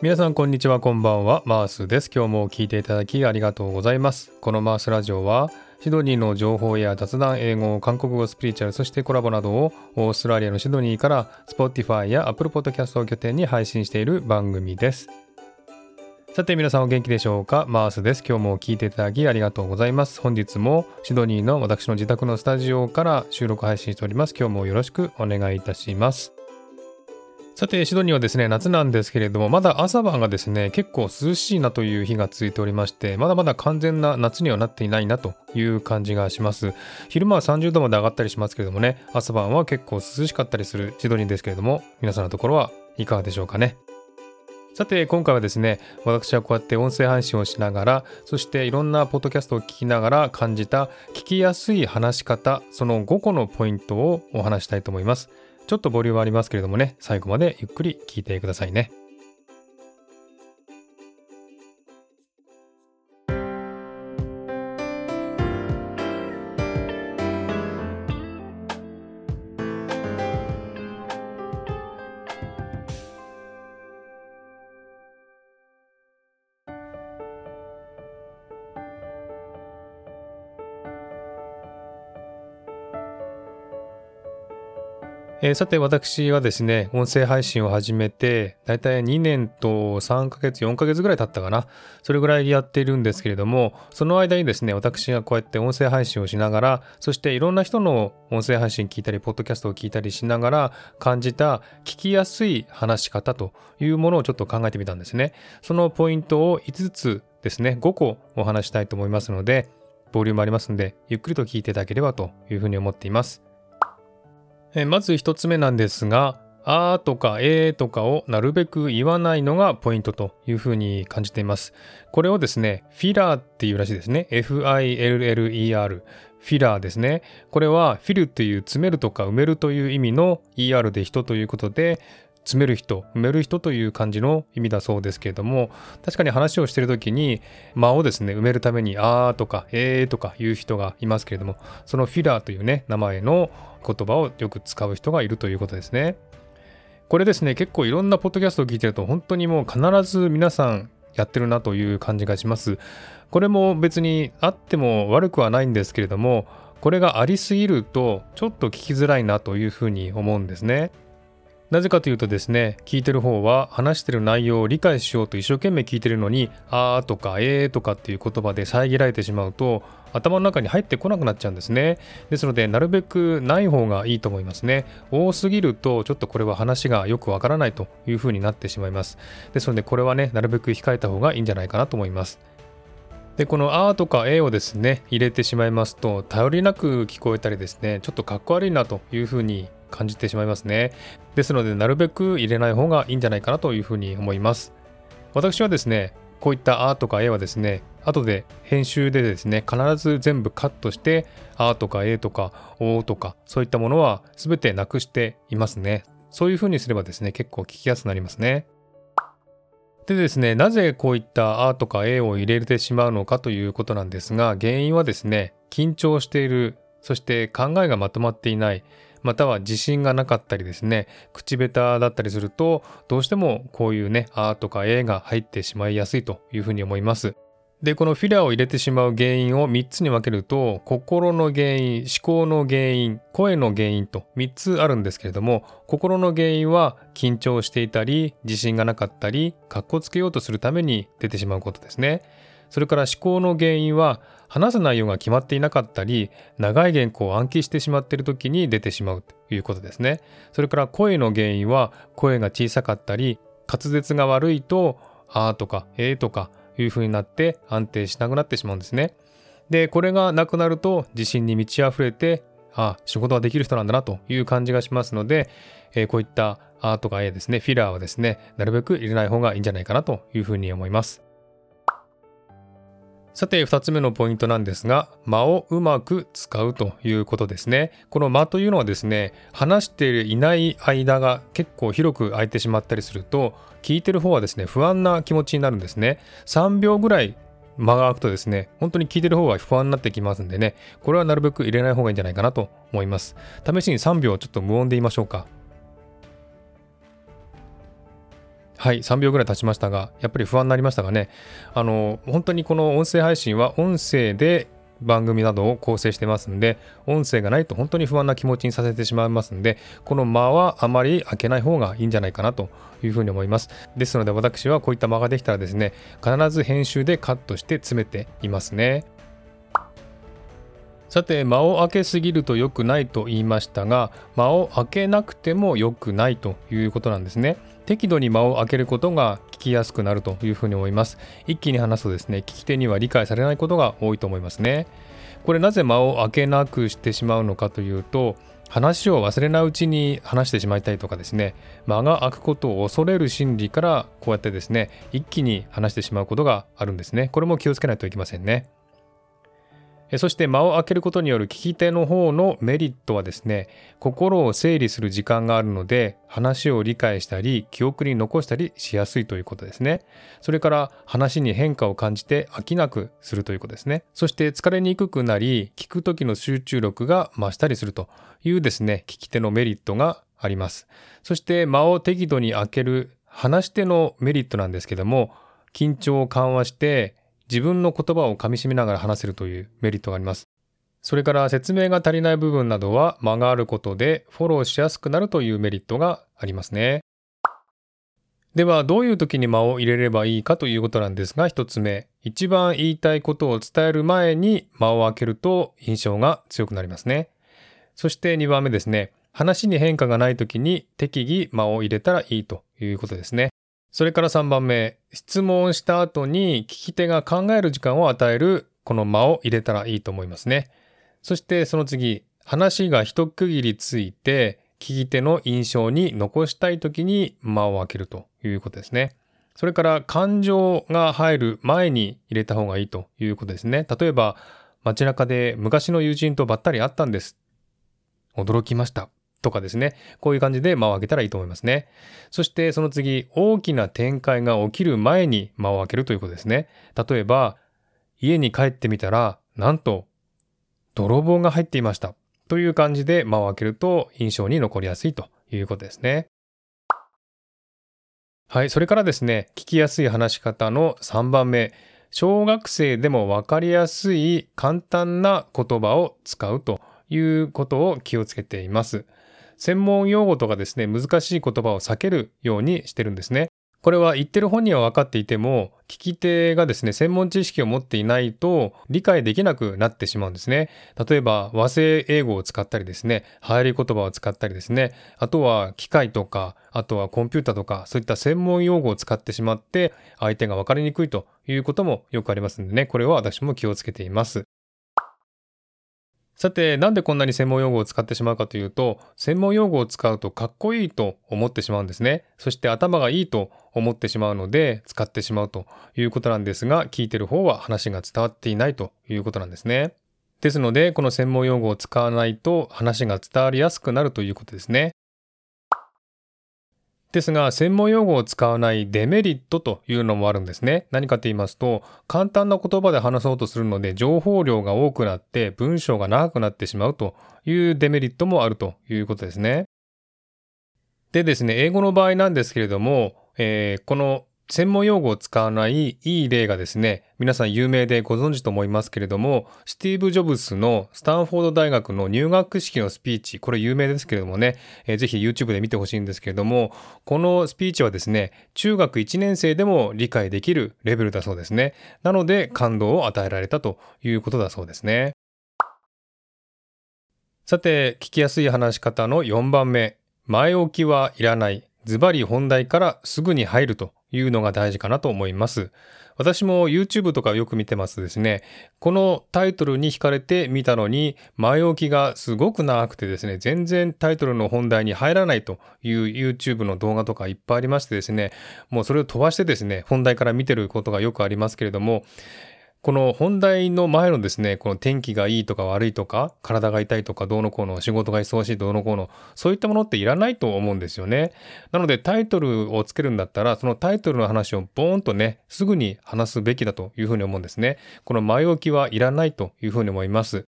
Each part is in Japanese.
皆さんこんにちはこんばんはマースです今日も聞いていただきありがとうございますこのマースラジオはシドニーの情報や雑談、英語、韓国語、スピリチュアル、そしてコラボなどをオーストラリアのシドニーから Spotify や Apple Podcast を拠点に配信している番組です。さて皆さんお元気でしょうか？マースです。今日も聞いていただきありがとうございます。本日もシドニーの私の自宅のスタジオから収録配信しております。今日もよろしくお願いいたします。さて、シドニーはですね、夏なんですけれども、まだ朝晩がですね、結構涼しいなという日が続いておりまして、まだまだ完全な夏にはなっていないなという感じがします。昼間は30度まで上がったりしますけれどもね、朝晩は結構涼しかったりするシドニーですけれども、皆さんのところはいかがでしょうかね。さて今回はですね私はこうやって音声配信をしながらそしていろんなポッドキャストを聞きながら感じた聞きやすい話し方その5個のポイントをお話したいと思いますちょっとボリュームありますけれどもね、最後までゆっくり聞いてくださいね。えー、さて私はですね、音声配信を始めて、だいたい2年と3ヶ月、4ヶ月ぐらい経ったかな。それぐらいやっているんですけれども、その間にですね、私がこうやって音声配信をしながら、そしていろんな人の音声配信聞いたり、ポッドキャストを聞いたりしながら感じた聞きやすい話し方というものをちょっと考えてみたんですね。そのポイントを5つですね、5個お話したいと思いますので、ボリュームありますので、ゆっくりと聞いていただければというふうに思っています。えまず一つ目なんですが、あーとかえーとかをなるべく言わないのがポイントというふうに感じています。これをですね、フィラーっていうらしいですね。F-I-L-L-E-R。フィラーですね。これはフィルという詰めるとか埋めるという意味の ER で人ということで、詰める人、埋める人という感じの意味だそうですけれども、確かに話をしている時に間をですね、埋めるためにあーとかえーとか言う人がいますけれども、そのフィラーというね、名前の言葉をよく使う人がいるということですね。これですね、結構いろんなポッドキャストを聞いてると、本当にもう必ず皆さんやってるなという感じがします。これも別にあっても悪くはないんですけれども、これがありすぎるとちょっと聞きづらいなというふうに思うんですね。なぜかというとですね、聞いてる方は話してる内容を理解しようと一生懸命聞いてるのに、あーとかえーとかっていう言葉で遮られてしまうと、頭の中に入ってこなくなっちゃうんですね。ですので、なるべくない方がいいと思いますね。多すぎると、ちょっとこれは話がよくわからないという風になってしまいます。ですので、これはね、なるべく控えた方がいいんじゃないかなと思います。で、このあーとかえをですね、入れてしまいますと、頼りなく聞こえたりですね、ちょっとかっこ悪いなという風に感じてしまいますね。ですので、なるべく入れない方がいいんじゃないかなというふうに思います。私はですね、こういったあとかえはですね、後で編集でですね、必ず全部カットして、あとかえとかおとか、そういったものは全てなくしていますね。そういうふうにすればですね、結構聞きやすくなりますね。でですね、なぜこういったあとかえを入れてしまうのかということなんですが、原因はですね、緊張している、そして考えがまとまっていない、または自信がなかったりですね、口下手だったりすると、どうしてもこういうね、あーとかえが入ってしまいやすいというふうに思います。で、このフィラーを入れてしまう原因を3つに分けると、心の原因、思考の原因、声の原因と3つあるんですけれども、心の原因は緊張していたり、自信がなかったり、かっこつけようとするために出てしまうことですね。それから思考の原因は話す内容が決まっていなかったり長い原稿を暗記してしまっている時に出てしまうということですね。それから声の原因は声が小さかったり滑舌が悪いとあーとかえーとかいう風になって安定しなくなってしまうんですね。でこれがなくなると自信に満ち溢れてあ仕事はできる人なんだなという感じがしますので、えー、こういったあーとかえですねフィラーはですねなるべく入れない方がいいんじゃないかなというふうに思います。さて、二つ目のポイントなんですが、間をうまく使うということですね。この間というのはですね、話していない間が結構広く空いてしまったりすると、聞いてる方はですね、不安な気持ちになるんですね。3秒ぐらい間が空くとですね、本当に聞いてる方が不安になってきますんでね、これはなるべく入れない方がいいんじゃないかなと思います。試しに3秒ちょっと無音で言いましょうか。はい、3秒ぐらい経ちましたが、やっぱり不安になりましたがね、あの、本当にこの音声配信は音声で番組などを構成してますんで、音声がないと本当に不安な気持ちにさせてしまいますんで、この間はあまり開けない方がいいんじゃないかなというふうに思います。ですので私はこういった間ができたらですね、必ず編集でカットして詰めていますね。さて間を空けすぎると良くないと言いましたが間を空けなくても良くないということなんですね。適度に間を空けることが聞きやすくなるというふうに思います。一気に話すとですね聞き手には理解されないことが多いと思いますね。これなぜ間を空けなくしてしまうのかというと話を忘れないうちに話してしまいたいとかですね間が空くことを恐れる心理からこうやってですね一気に話してしまうことがあるんですね。これも気をつけないといけませんね。そして間を空けることによる聞き手の方のメリットはですね、心を整理する時間があるので、話を理解したり、記憶に残したりしやすいということですね。それから話に変化を感じて飽きなくするということですね。そして疲れにくくなり、聞く時の集中力が増したりするというですね、聞き手のメリットがあります。そして間を適度に空ける話し手のメリットなんですけども、緊張を緩和して自分の言葉をかみしめながら話せるというメリットがあります。それから説明が足りない部分などは間があることでフォローしやすくなるというメリットがありますね。ではどういう時に間を入れればいいかということなんですが一つ目一番言いたいことを伝える前に間を空けると印象が強くなりますね。そして2番目ですね話に変化がない時に適宜間を入れたらいいということですね。それから3番目、質問した後に聞き手が考える時間を与えるこの間を入れたらいいと思いますね。そしてその次、話が一区切りついて聞き手の印象に残したい時に間を空けるということですね。それから感情が入る前に入れた方がいいということですね。例えば街中で昔の友人とばったり会ったんです。驚きました。とかですね。こういう感じで間を空けたらいいと思いますね。そしてその次、大きな展開が起きる前に間を空けるということですね。例えば、家に帰ってみたら、なんと、泥棒が入っていました。という感じで間を空けると印象に残りやすいということですね。はい。それからですね、聞きやすい話し方の3番目。小学生でもわかりやすい簡単な言葉を使うということを気をつけています。専門用語とかですね、難しい言葉を避けるようにしてるんですね。これは言ってる本人は分かっていても、聞き手がですね、専門知識を持っていないと理解できなくなってしまうんですね。例えば和製英語を使ったりですね、流行り言葉を使ったりですね、あとは機械とか、あとはコンピュータとか、そういった専門用語を使ってしまって、相手が分かりにくいということもよくありますんでね、これは私も気をつけています。さて、なんでこんなに専門用語を使ってしまうかというと、専門用語を使うとかっこいいと思ってしまうんですね。そして頭がいいと思ってしまうので、使ってしまうということなんですが、聞いてる方は話が伝わっていないということなんですね。ですので、この専門用語を使わないと話が伝わりやすくなるということですね。ですが、専門用語を使わないデメリットというのもあるんですね。何かと言いますと、簡単な言葉で話そうとするので、情報量が多くなって文章が長くなってしまうというデメリットもあるということですね。でですね、英語の場合なんですけれども、えー、この専門用語を使わないいい例がですね、皆さん有名でご存知と思いますけれども、スティーブ・ジョブスのスタンフォード大学の入学式のスピーチ、これ有名ですけれどもね、えー、ぜひ YouTube で見てほしいんですけれども、このスピーチはですね、中学1年生でも理解できるレベルだそうですね。なので感動を与えられたということだそうですね。さて、聞きやすい話し方の4番目、前置きはいらない。ズバリ本題からすぐに入るというのが大事かなと思います。私も YouTube とかよく見てますですね。このタイトルに惹かれて見たのに、前置きがすごく長くてですね、全然タイトルの本題に入らないという YouTube の動画とかいっぱいありましてですね、もうそれを飛ばしてですね、本題から見てることがよくありますけれども、この本題の前のですね、この天気がいいとか悪いとか、体が痛いとかどうのこうの、仕事が忙しいどうのこうの、そういったものっていらないと思うんですよね。なのでタイトルをつけるんだったら、そのタイトルの話をボーンとね、すぐに話すべきだというふうに思うんですね。この前置きはいらないというふうに思います。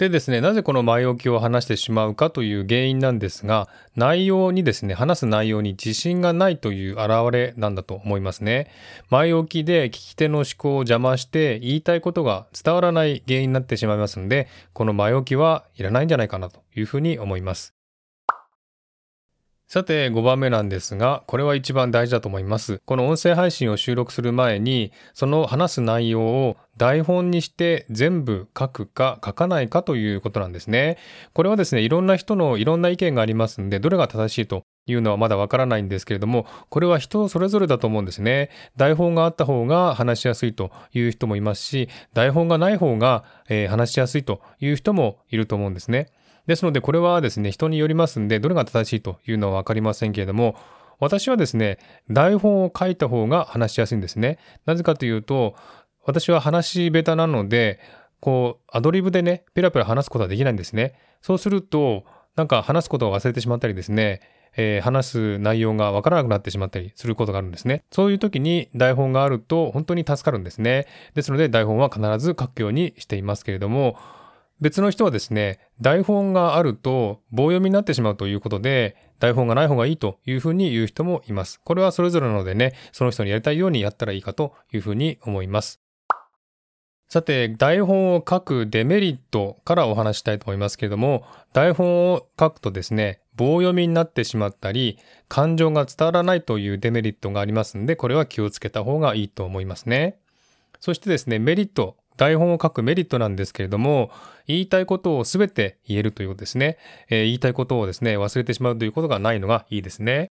でですね、なぜこの前置きを話してしまうかという原因なんですが、内容にですね、話す内容に自信がないという表れなんだと思いますね。前置きで聞き手の思考を邪魔して言いたいことが伝わらない原因になってしまいますので、この前置きはいらないんじゃないかなというふうに思います。さて5番目なんですが、これは一番大事だと思います。この音声配信を収録する前に、その話す内容を台本にして全部書くか書かないかということなんですね。これはですね、いろんな人のいろんな意見がありますんで、どれが正しいというのはまだわからないんですけれども、これは人それぞれだと思うんですね。台本があった方が話しやすいという人もいますし、台本がない方が、えー、話しやすいという人もいると思うんですね。ですのでこれはですね人によりますんでどれが正しいというのは分かりませんけれども私はですね台本を書いた方が話しやすいんですねなぜかというと私は話し下手なのでこうアドリブでねペラペラ話すことはできないんですねそうするとなんか話すことを忘れてしまったりですねえー、話す内容がわからなくなってしまったりすることがあるんですね。そういう時に台本があると本当に助かるんですね。ですので台本は必ず書くようにしていますけれども、別の人はですね、台本があると棒読みになってしまうということで、台本がない方がいいというふうに言う人もいます。これはそれぞれなのでね、その人にやりたいようにやったらいいかというふうに思います。さて、台本を書くデメリットからお話したいと思いますけれども、台本を書くとですね、棒読みになってしまったり、感情が伝わらないというデメリットがありますんで、これは気をつけた方がいいと思いますね。そしてですね、メリット台本を書くメリットなんですけれども、言いたいことを全て言えるということですね。えー、言いたいことをですね、忘れてしまうということがないのがいいですね。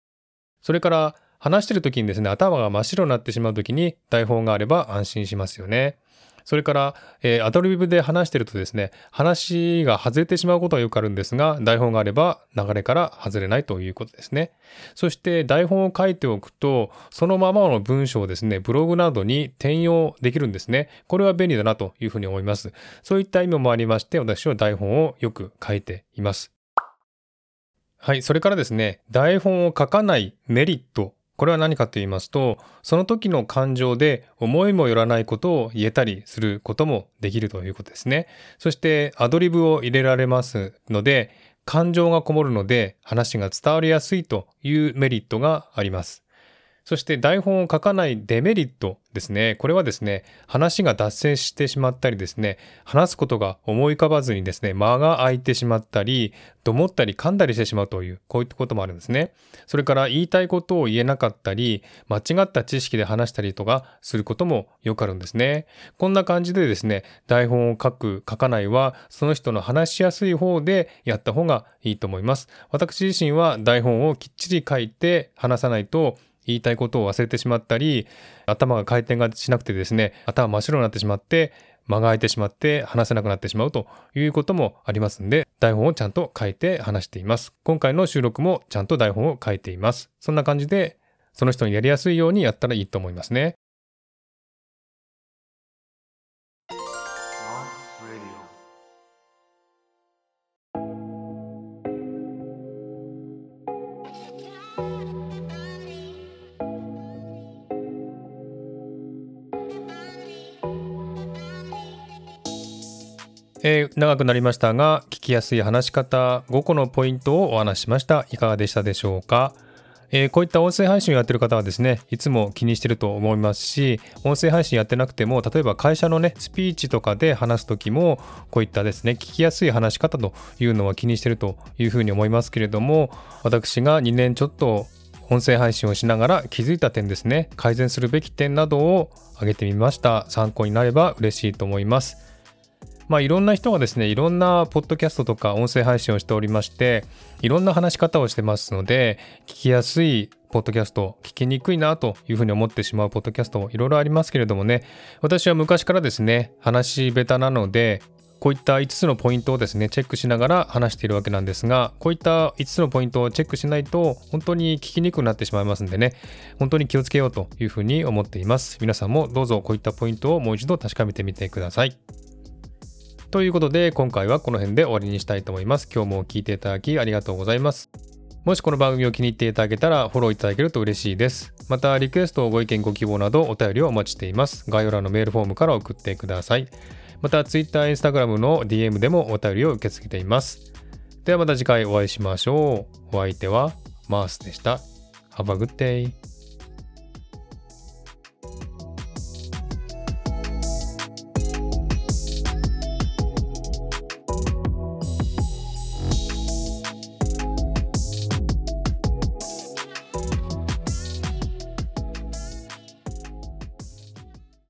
それから、話してる時にですね、頭が真っ白になってしまう時に台本があれば安心しますよね。それから、えー、アドリブで話してるとですね、話が外れてしまうことはよくあるんですが、台本があれば流れから外れないということですね。そして台本を書いておくと、そのままの文章をですね、ブログなどに転用できるんですね。これは便利だなというふうに思います。そういった意味もありまして、私は台本をよく書いています。はい。それからですね、台本を書かないメリットこれは何かと言いますと、その時の感情で思いもよらないことを言えたりすることもできるということですね。そしてアドリブを入れられますので、感情がこもるので話が伝わりやすいというメリットがあります。そして台本を書かないデメリットですね。これはですね、話が脱線してしまったりですね、話すことが思い浮かばずにですね、間が空いてしまったり、どもったり噛んだりしてしまうという、こういったこともあるんですね。それから言いたいことを言えなかったり、間違った知識で話したりとかすることもよくあるんですね。こんな感じでですね、台本を書く、書かないは、その人の話しやすい方でやった方がいいと思います。私自身は台本をきっちり書いて話さないと、言いたいことを忘れてしまったり、頭が回転がしなくてですね、頭真っ白になってしまって、間が空いてしまって話せなくなってしまうということもありますんで、台本をちゃんと書いて話しています。今回の収録もちゃんと台本を書いています。そんな感じで、その人にやりやすいようにやったらいいと思いますね。えー、長くなりましたが聞きやすい話し方5個のポイントをお話ししましたいかがでしたでしょうか？えー、こういった音声配信をやってる方はですね、いつも気にしてると思いますし、音声配信やってなくても、例えば会社のね、スピーチとかで話すときも、こういったですね、聞きやすい話し方というのは気にしてるというふうに思いますけれども、私が2年ちょっと音声配信をしながら気づいた点ですね、改善するべき点などを挙げてみました。参考になれば嬉しいと思います。まあ、いろんな人がですね、いろんなポッドキャストとか音声配信をしておりまして、いろんな話し方をしてますので、聞きやすいポッドキャスト、聞きにくいなというふうに思ってしまうポッドキャストもいろいろありますけれどもね、私は昔からですね、話し下手なので、こういった5つのポイントをですね、チェックしながら話しているわけなんですが、こういった5つのポイントをチェックしないと、本当に聞きにくくなってしまいますんでね、本当に気をつけようというふうに思っています。皆さんもどうぞこういったポイントをもう一度確かめてみてください。ということで、今回はこの辺で終わりにしたいと思います。今日も聞いていただきありがとうございます。もしこの番組を気に入っていただけたらフォローいただけると嬉しいです。また、リクエスト、ご意見、ご希望などお便りをお待ちしています。概要欄のメールフォームから送ってください。また Twitter、Instagram の DM でもお便りを受け付けています。ではまた次回お会いしましょう。お相手はマースでした。Have a good day.